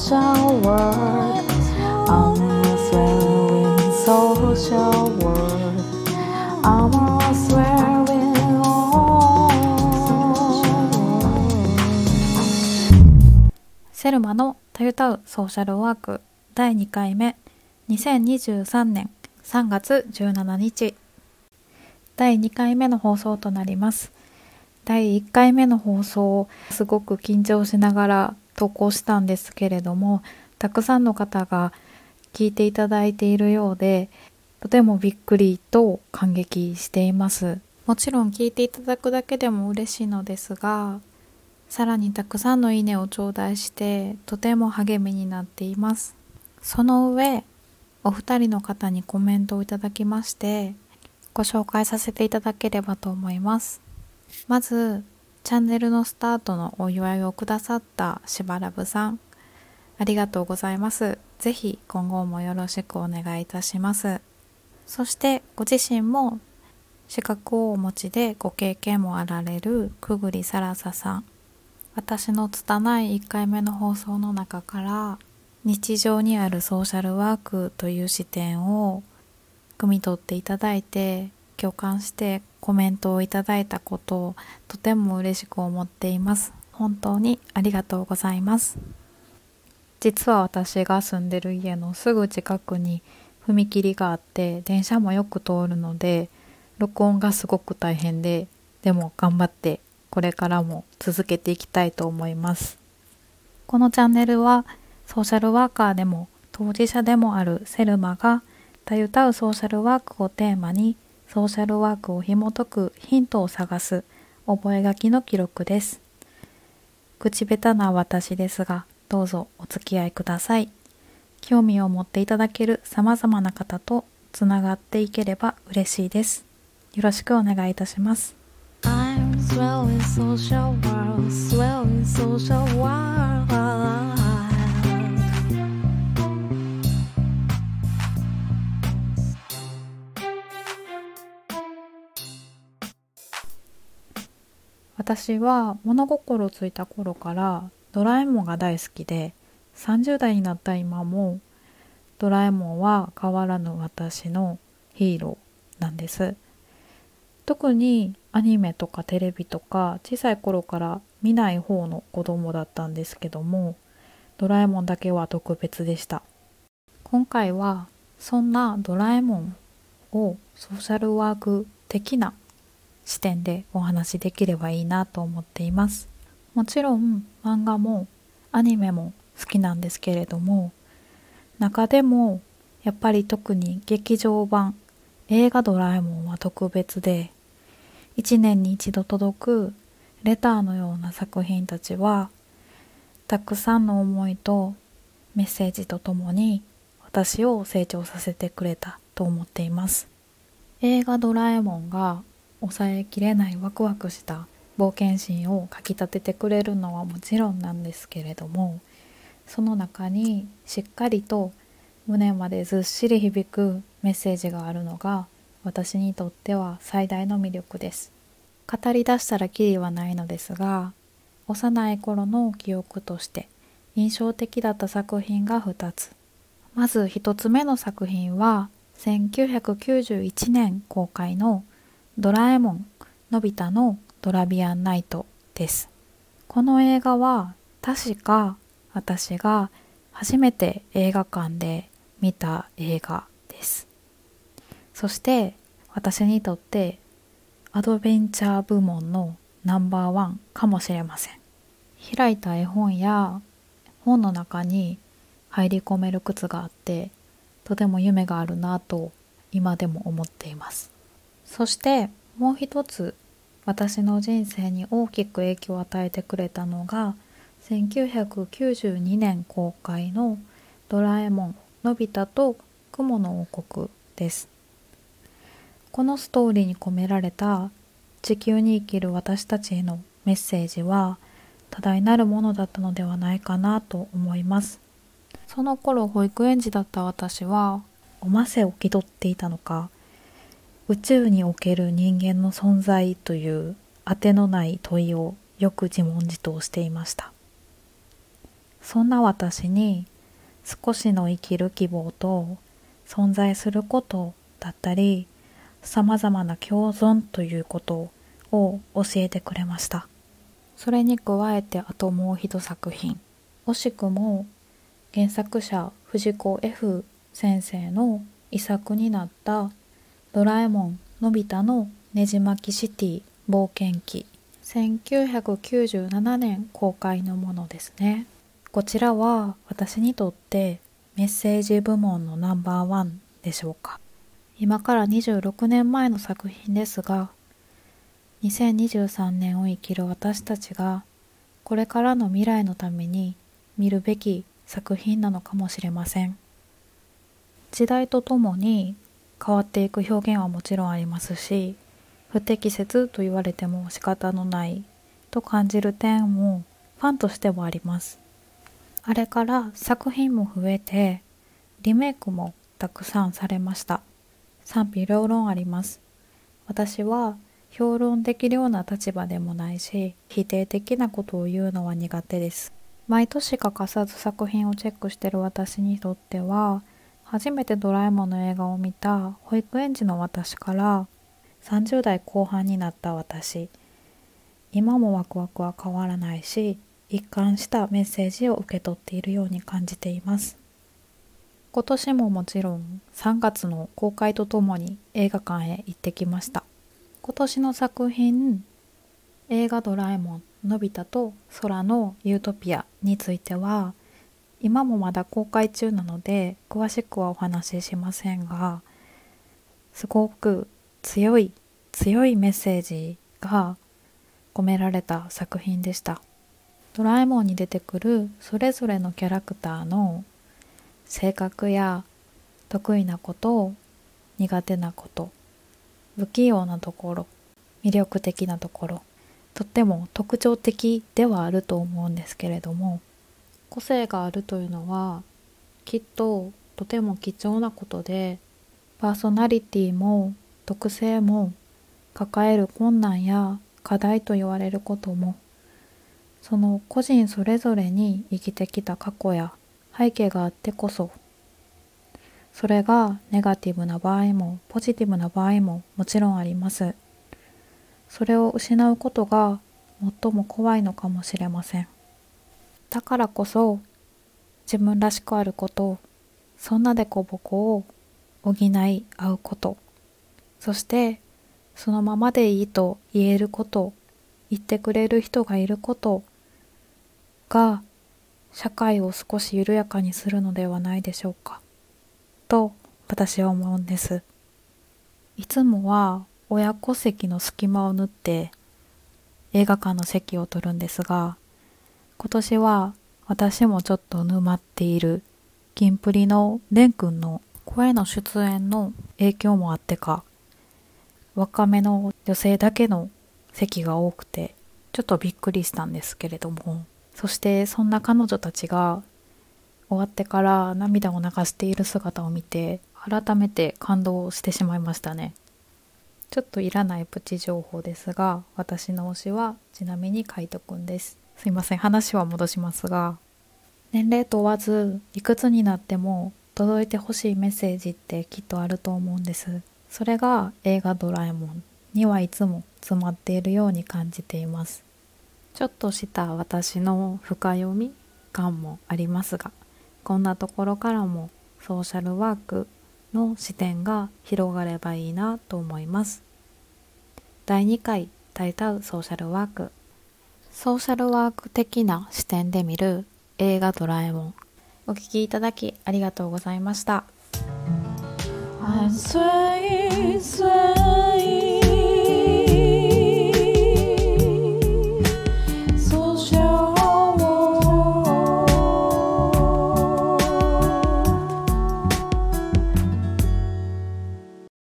social world I'm swearing social world I'm swearing on セルマのたゆたうソーシャルワーク第2回目。2023年3月17日。第2回目の放送となります。第1回目の放送すごく緊張しながら投稿したんですけれどもたくさんの方が聞いていただいているようでとてもびっくりと感激しています。もちろん聞いていただくだけでも嬉しいのですがさらにたくさんのいいねを頂戴してとても励みになっています。その上お二人の方にコメントをいただきましてご紹介させていただければと思います。まずチャンネルのスタートのお祝いをくださったしばらぶさんありがとうございます。ぜひ今後もよろしくお願いいたします。そしてご自身も資格をお持ちでご経験もあられるくぐりさらささん私の拙い1回目の放送の中から日常にあるソーシャルワークという視点を汲み取っていただいて共感してコメントをいただいたことをとても嬉しく思っています。本当にありがとうございます。実は私が住んでる家のすぐ近くに踏切があって電車もよく通るので録音がすごく大変ででも頑張ってこれからも続けていきたいと思います。このチャンネルはソーシャルワーカーでも当事者でもあるセルマがたゆたうソーシャルワークをテーマにソーシャルワークを紐解くヒントを探す覚書の記録です。口下手な私ですが、どうぞお付き合いください。興味を持っていただける様々な方とつながっていければ嬉しいです。よろしくお願いいたします。私は物心ついた頃からドラえもんが大好きで30代になった今もドラえもんは変わらぬ私のヒーローなんです。特にアニメとかテレビとか小さい頃から見ない方の子供だったんですけどもドラえもんだけは特別でした。今回はそんなドラえもんをソーシャルワーク的な視点でお話しできればいいなと思っています。もちろん漫画もアニメも好きなんですけれども中でもやっぱり特に劇場版映画ドラえもんは特別で一年に一度届くレターのような作品たちはたくさんの思いとメッセージとともに私を成長させてくれたと思っています。映画ドラえもんが抑えきれないワクワクした冒険心をかきたててくれるのはもちろんなんですけれどもその中にしっかりと胸までずっしり響くメッセージがあるのが私にとっては最大の魅力です。語り出したらきりはないのですが幼い頃の記憶として印象的だった作品が2つ。まず1つ目の作品は1991年公開のドラえもんのび太のドラビアンナイトです。この映画は確か私が初めて映画館で見た映画です。そして私にとってアドベンチャー部門のナンバーワンかもしれません。開いた絵本や本の中に入り込める靴があってとても夢があるなと今でも思っています。そしてもう一つ私の人生に大きく影響を与えてくれたのが1992年公開の「ドラえもんのび太と雲の王国」です。このストーリーに込められた地球に生きる私たちへのメッセージは多大なるものだったのではないかなと思います。その頃保育園児だった私はおませを気取っていたのか宇宙における人間の存在という当てのない問いをよく自問自答していました。そんな私に少しの生きる希望と存在することだったり様々な共存ということを教えてくれました。それに加えてあともう一作品。惜しくも原作者藤子 F 先生の遺作になった「ドラえもんのび太のねじ巻きシティ冒険記」1997年公開のものですね。こちらは私にとってメッセージ部門のナンバーワンでしょうか。今から26年前の作品ですが2023年を生きる私たちがこれからの未来のために見るべき作品なのかもしれません。時代とともに変わっていく表現はもちろんありますし不適切と言われても仕方のないと感じる点もファンとしてもあります。あれから作品も増えてリメイクもたくさんされました。賛否両論あります。私は評論できるような立場でもないし否定的なことを言うのは苦手です。毎年欠かさず作品をチェックしてる私にとっては初めてドラえもんの映画を見た保育園児の私から30代後半になった私今もワクワクは変わらないし一貫したメッセージを受け取っているように感じています今年ももちろん3月の公開とともに映画館へ行ってきました今年の作品映画ドラえもんのび太と空のユートピアについては今もまだ公開中なので詳しくはお話ししませんがすごく強い強いメッセージが込められた作品でした。ドラえもんに出てくるそれぞれのキャラクターの性格や得意なこと苦手なこと不器用なところ魅力的なところとっても特徴的ではあると思うんですけれども個性があるというのはきっととても貴重なことでパーソナリティも特性も抱える困難や課題と言われることもその個人それぞれに生きてきた過去や背景があってこそそれがネガティブな場合もポジティブな場合ももちろんあります。それを失うことが最も怖いのかもしれません。だからこそ自分らしくあることそんなでこぼこを補い合うことそしてそのままでいいと言えること言ってくれる人がいることが社会を少し緩やかにするのではないでしょうかと私は思うんです。いつもは親子席の隙間を縫って映画館の席を取るんですが今年は私もちょっと沼っているキンプリのレン君の声の出演の影響もあってか若めの女性だけの席が多くてちょっとびっくりしたんですけれども。そしてそんな彼女たちが終わってから涙を流している姿を見て改めて感動してしまいましたね。ちょっといらないプチ情報ですが私の推しはちなみに海斗くんです。すいません。話は戻しますが。年齢問わずいくつになっても届いてほしいメッセージってきっとあると思うんです。それが映画ドラえもんにはいつも詰まっているように感じています。ちょっとした私の深読み感もありますがこんなところからもソーシャルワークの視点が広がればいいなと思います。第2回「タイタウソーシャルワーク」ソーシャルワーク的な視点で見る映画ドラえもん。お聴きいただきありがとうございました